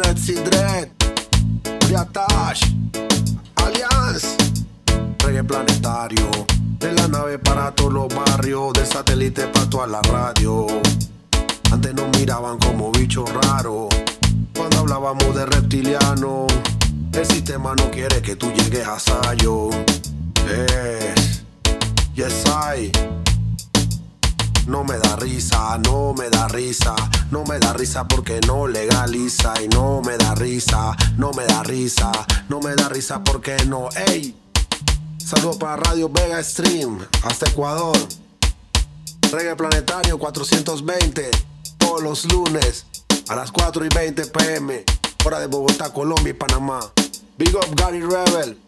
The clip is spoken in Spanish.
Dread si Dread, Priatash, Allianz, Reggae Planetario, de la nave para todos los barrios, del satélite para toda la radio. Antes nos miraban como bichos raros, cuando hablábamos de reptiliano. El sistema no quiere que tú llegues a Sayo. Yes, yes I. No me da risa, no me da risa, no me da risa porque no legaliza y no me da risa, no me da risa, no me da risa porque no, ey. Saludos para Radio Vega Stream, hasta Ecuador. Reggae Planetario 420, todos los lunes a las 4 y 20 pm, hora de Bogotá, Colombia y Panamá. Big up Gary Rebel.